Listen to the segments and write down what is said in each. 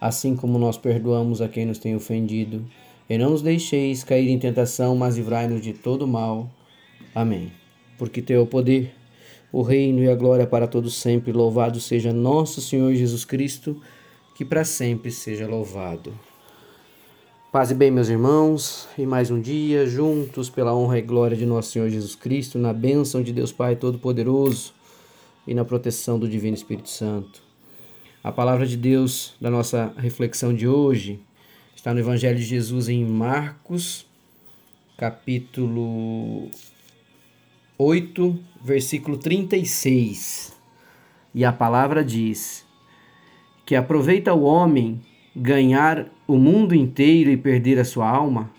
assim como nós perdoamos a quem nos tem ofendido. E não nos deixeis cair em tentação, mas livrai-nos de todo mal. Amém. Porque teu é o poder, o reino e a glória para todos sempre. Louvado seja nosso Senhor Jesus Cristo, que para sempre seja louvado. Paz e bem, meus irmãos, e mais um dia juntos pela honra e glória de nosso Senhor Jesus Cristo, na bênção de Deus Pai Todo-Poderoso e na proteção do Divino Espírito Santo. A palavra de Deus da nossa reflexão de hoje está no Evangelho de Jesus em Marcos, capítulo 8, versículo 36. E a palavra diz: Que aproveita o homem ganhar o mundo inteiro e perder a sua alma?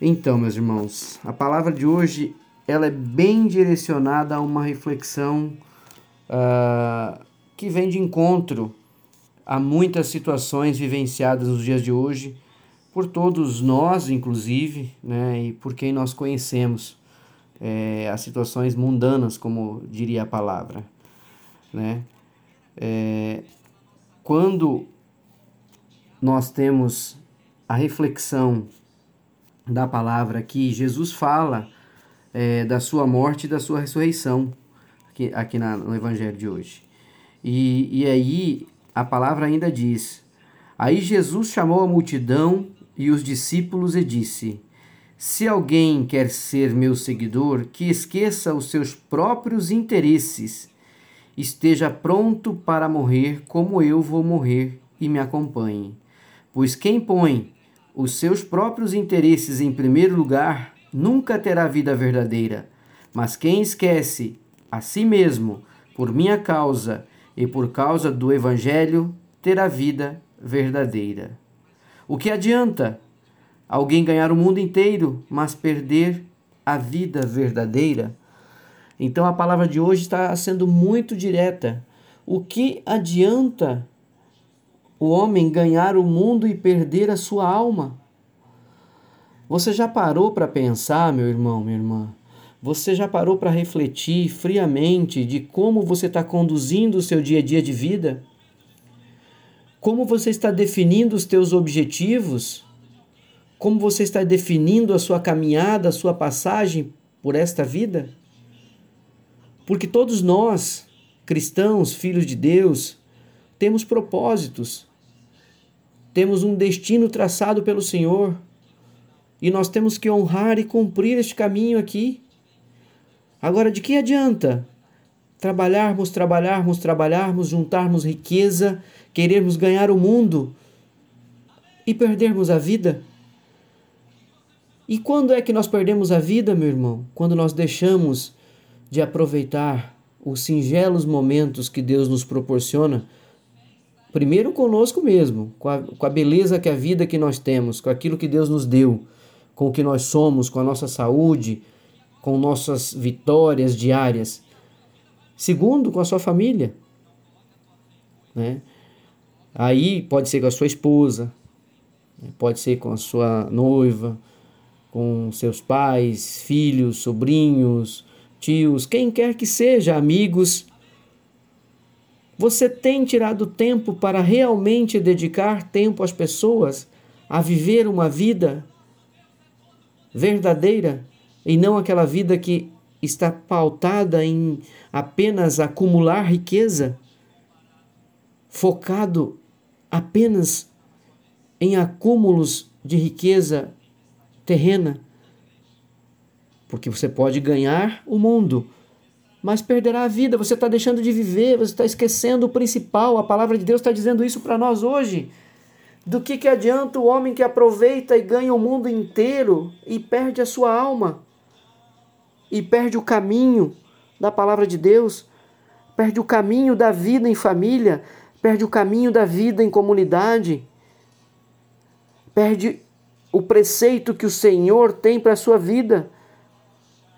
Então, meus irmãos, a palavra de hoje ela é bem direcionada a uma reflexão uh, que vem de encontro a muitas situações vivenciadas nos dias de hoje, por todos nós, inclusive, né, e por quem nós conhecemos é, as situações mundanas, como diria a palavra. Né? É, quando nós temos a reflexão da palavra que Jesus fala é, da sua morte e da sua ressurreição, aqui, aqui na, no Evangelho de hoje. E, e aí a palavra ainda diz: Aí Jesus chamou a multidão e os discípulos e disse: Se alguém quer ser meu seguidor, que esqueça os seus próprios interesses, esteja pronto para morrer como eu vou morrer e me acompanhe. Pois quem põe os seus próprios interesses em primeiro lugar nunca terá vida verdadeira, mas quem esquece a si mesmo por minha causa e por causa do Evangelho ter a vida verdadeira. O que adianta alguém ganhar o mundo inteiro, mas perder a vida verdadeira? Então a palavra de hoje está sendo muito direta. O que adianta o homem ganhar o mundo e perder a sua alma? Você já parou para pensar, meu irmão, minha irmã? Você já parou para refletir friamente de como você está conduzindo o seu dia a dia de vida? Como você está definindo os teus objetivos? Como você está definindo a sua caminhada, a sua passagem por esta vida? Porque todos nós, cristãos, filhos de Deus, temos propósitos, temos um destino traçado pelo Senhor e nós temos que honrar e cumprir este caminho aqui. Agora, de que adianta trabalharmos, trabalharmos, trabalharmos, juntarmos riqueza, querermos ganhar o mundo e perdermos a vida? E quando é que nós perdemos a vida, meu irmão? Quando nós deixamos de aproveitar os singelos momentos que Deus nos proporciona, primeiro conosco mesmo, com a, com a beleza que a vida que nós temos, com aquilo que Deus nos deu, com o que nós somos, com a nossa saúde, com nossas vitórias diárias. Segundo, com a sua família. Né? Aí pode ser com a sua esposa, né? pode ser com a sua noiva, com seus pais, filhos, sobrinhos, tios, quem quer que seja, amigos. Você tem tirado tempo para realmente dedicar tempo às pessoas, a viver uma vida verdadeira? E não aquela vida que está pautada em apenas acumular riqueza, focado apenas em acúmulos de riqueza terrena. Porque você pode ganhar o mundo, mas perderá a vida. Você está deixando de viver, você está esquecendo o principal. A palavra de Deus está dizendo isso para nós hoje. Do que, que adianta o homem que aproveita e ganha o mundo inteiro e perde a sua alma? E perde o caminho da palavra de Deus, perde o caminho da vida em família, perde o caminho da vida em comunidade. perde o preceito que o Senhor tem para a sua vida.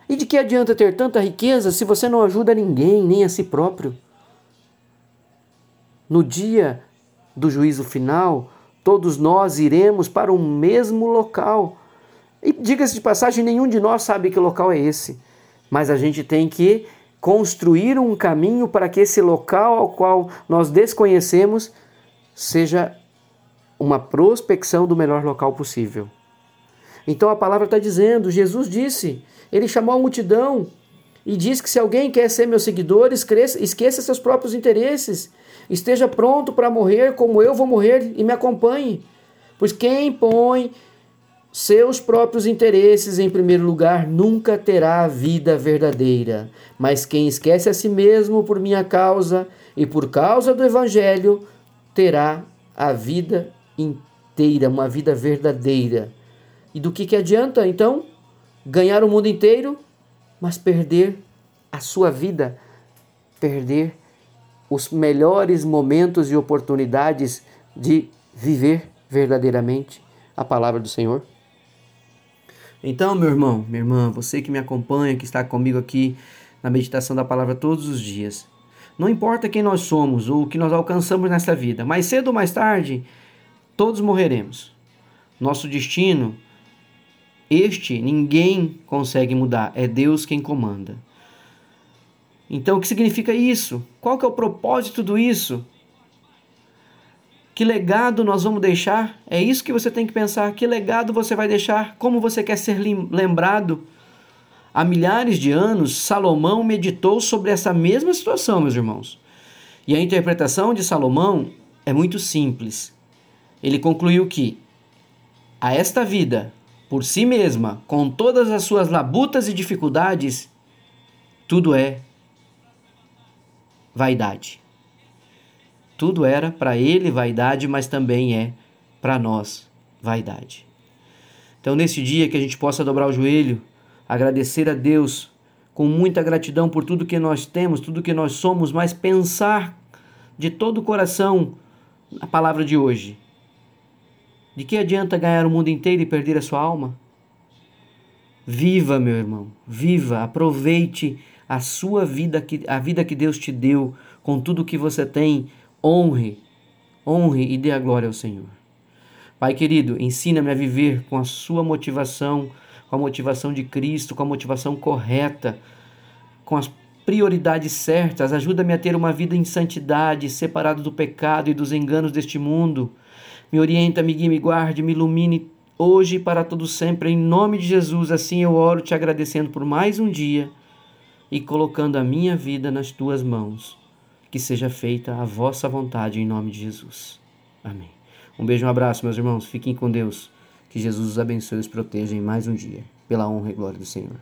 E de que adianta ter tanta riqueza se você não ajuda ninguém, nem a si próprio? No dia do juízo final, todos nós iremos para o mesmo local. E diga-se de passagem, nenhum de nós sabe que local é esse. Mas a gente tem que construir um caminho para que esse local ao qual nós desconhecemos seja uma prospecção do melhor local possível. Então a palavra está dizendo, Jesus disse, ele chamou a multidão e disse que se alguém quer ser meu seguidor, esqueça seus próprios interesses, esteja pronto para morrer como eu vou morrer e me acompanhe. Pois quem põe seus próprios interesses em primeiro lugar nunca terá a vida verdadeira. Mas quem esquece a si mesmo por minha causa e por causa do Evangelho terá a vida inteira, uma vida verdadeira. E do que, que adianta então ganhar o mundo inteiro, mas perder a sua vida, perder os melhores momentos e oportunidades de viver verdadeiramente a palavra do Senhor? Então, meu irmão, minha irmã, você que me acompanha, que está comigo aqui na meditação da palavra todos os dias, não importa quem nós somos ou o que nós alcançamos nessa vida, mais cedo ou mais tarde, todos morreremos. Nosso destino, este ninguém consegue mudar, é Deus quem comanda. Então, o que significa isso? Qual que é o propósito de tudo isso? Que legado nós vamos deixar? É isso que você tem que pensar. Que legado você vai deixar? Como você quer ser lembrado? Há milhares de anos, Salomão meditou sobre essa mesma situação, meus irmãos. E a interpretação de Salomão é muito simples. Ele concluiu que a esta vida, por si mesma, com todas as suas labutas e dificuldades, tudo é vaidade. Tudo era para ele vaidade, mas também é para nós vaidade. Então, nesse dia que a gente possa dobrar o joelho, agradecer a Deus com muita gratidão por tudo que nós temos, tudo que nós somos, mas pensar de todo o coração a palavra de hoje. De que adianta ganhar o mundo inteiro e perder a sua alma? Viva, meu irmão, viva, aproveite a sua vida, a vida que Deus te deu, com tudo que você tem, honre, honre e dê a glória ao Senhor. Pai querido, ensina-me a viver com a sua motivação, com a motivação de Cristo, com a motivação correta, com as prioridades certas. Ajuda-me a ter uma vida em santidade, separado do pecado e dos enganos deste mundo. Me orienta, me guie, me guarde, me ilumine hoje e para todo sempre, em nome de Jesus. Assim eu oro te agradecendo por mais um dia e colocando a minha vida nas tuas mãos que seja feita a vossa vontade em nome de Jesus. Amém. Um beijo, um abraço, meus irmãos. Fiquem com Deus. Que Jesus os abençoe e os proteja em mais um dia, pela honra e glória do Senhor.